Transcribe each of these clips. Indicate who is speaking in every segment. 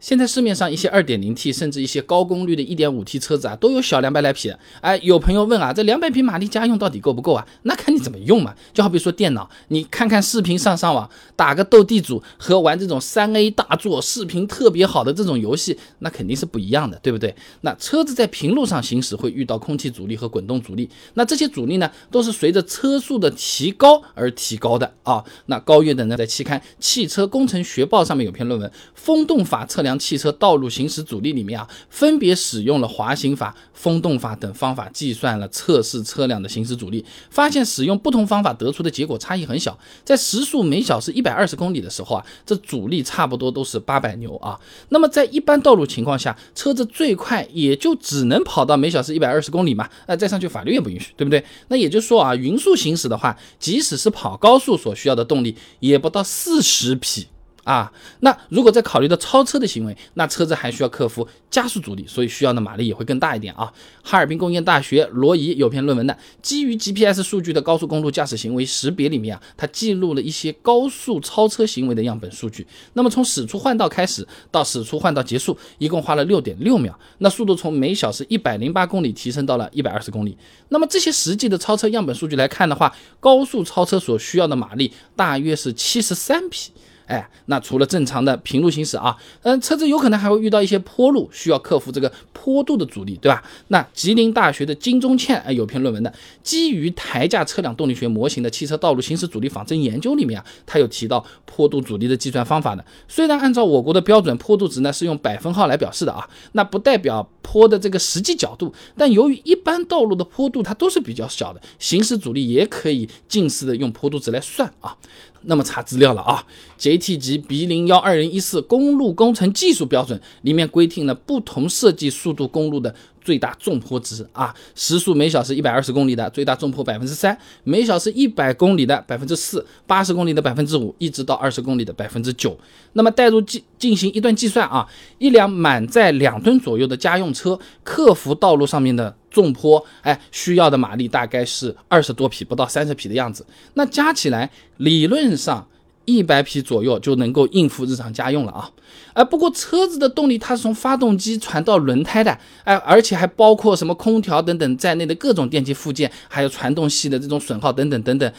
Speaker 1: 现在市面上一些 2.0T 甚至一些高功率的 1.5T 车子啊，都有小两百来匹。哎，有朋友问啊，这两百匹马力家用到底够不够啊？那看你怎么用嘛。就好比说电脑，你看看视频上上网，打个斗地主和玩这种三 A 大作、视频特别好的这种游戏，那肯定是不一样的，对不对？那车子在平路上行驶会遇到空气阻力和滚动阻力，那这些阻力呢，都是随着车速的提高而提高的啊。那高月等呢，在期刊《汽车工程学报》上面有篇论文《风动法测量》。将汽车道路行驶阻力里面啊，分别使用了滑行法、风动法等方法计算了测试车辆的行驶阻力，发现使用不同方法得出的结果差异很小。在时速每小时一百二十公里的时候啊，这阻力差不多都是八百牛啊。那么在一般道路情况下，车子最快也就只能跑到每小时一百二十公里嘛。那再上去法律也不允许，对不对？那也就是说啊，匀速行驶的话，即使是跑高速所需要的动力，也不到四十匹。啊，那如果再考虑到超车的行为，那车子还需要克服加速阻力，所以需要的马力也会更大一点啊。哈尔滨工业大学罗怡有篇论文的，基于 GPS 数据的高速公路驾驶行为识别里面啊，它记录了一些高速超车行为的样本数据。那么从驶出换道开始到驶出换道结束，一共花了六点六秒，那速度从每小时一百零八公里提升到了一百二十公里。那么这些实际的超车样本数据来看的话，高速超车所需要的马力大约是七十三匹。哎，那除了正常的平路行驶啊，嗯，车子有可能还会遇到一些坡路，需要克服这个坡度的阻力，对吧？那吉林大学的金忠倩哎有篇论文的，基于台架车辆动力学模型的汽车道路行驶阻力仿真研究里面啊，他有提到坡度阻力的计算方法的。虽然按照我国的标准，坡度值呢是用百分号来表示的啊，那不代表坡的这个实际角度，但由于一般道路的坡度它都是比较小的，行驶阻力也可以近似的用坡度值来算啊。那么查资料了啊，JT 级 B 零幺二零一四公路工程技术标准里面规定了不同设计速度公路的。最大纵坡值啊，时速每小时一百二十公里的最大纵坡百分之三，每小时一百公里的百分之四，八十公里的百分之五，一直到二十公里的百分之九。那么带入计进行一段计算啊，一辆满载两吨左右的家用车克服道路上面的纵坡，哎，需要的马力大概是二十多匹，不到三十匹的样子。那加起来理论上。一百匹左右就能够应付日常家用了啊！哎，不过车子的动力它是从发动机传到轮胎的，哎，而且还包括什么空调等等在内的各种电器附件，还有传动系的这种损耗等等等等，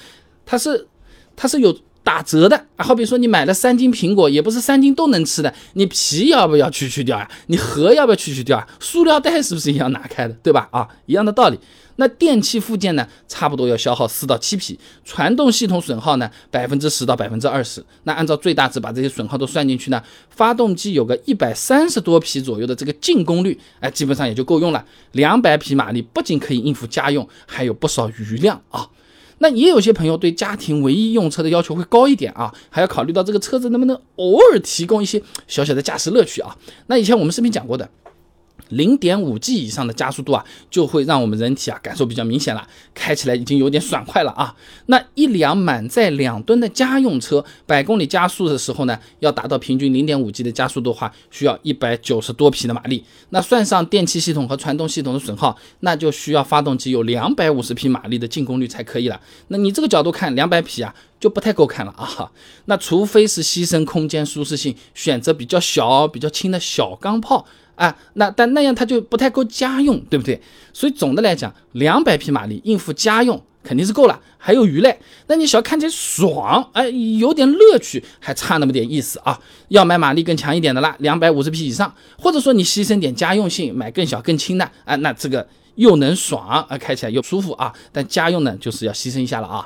Speaker 1: 它是它是有打折的啊！好比说你买了三斤苹果，也不是三斤都能吃的，你皮要不要去去掉呀？你核要不要去去掉啊？塑料袋是不是也要拿开的？对吧？啊，一样的道理。那电器附件呢，差不多要消耗四到七匹，传动系统损耗呢，百分之十到百分之二十。那按照最大值把这些损耗都算进去呢，发动机有个一百三十多匹左右的这个净功率，哎，基本上也就够用了。两百匹马力不仅可以应付家用，还有不少余量啊。那也有些朋友对家庭唯一用车的要求会高一点啊，还要考虑到这个车子能不能偶尔提供一些小小的驾驶乐趣啊。那以前我们视频讲过的。零点五 G 以上的加速度啊，就会让我们人体啊感受比较明显了，开起来已经有点爽快了啊。那一辆满载两吨的家用车，百公里加速的时候呢，要达到平均零点五 G 的加速度的话，需要一百九十多匹的马力。那算上电气系统和传动系统的损耗，那就需要发动机有两百五十匹马力的进功率才可以了。那你这个角度看，两百匹啊，就不太够看了啊。那除非是牺牲空间舒适性，选择比较小、比较轻的小钢炮。啊，那但那样它就不太够家用，对不对？所以总的来讲，两百匹马力应付家用肯定是够了，还有余嘞。那你想要看起来爽，哎，有点乐趣，还差那么点意思啊。要买马力更强一点的啦，两百五十匹以上，或者说你牺牲点家用性，买更小更轻的，啊，那这个又能爽啊，开起来又舒服啊。但家用呢，就是要牺牲一下了啊。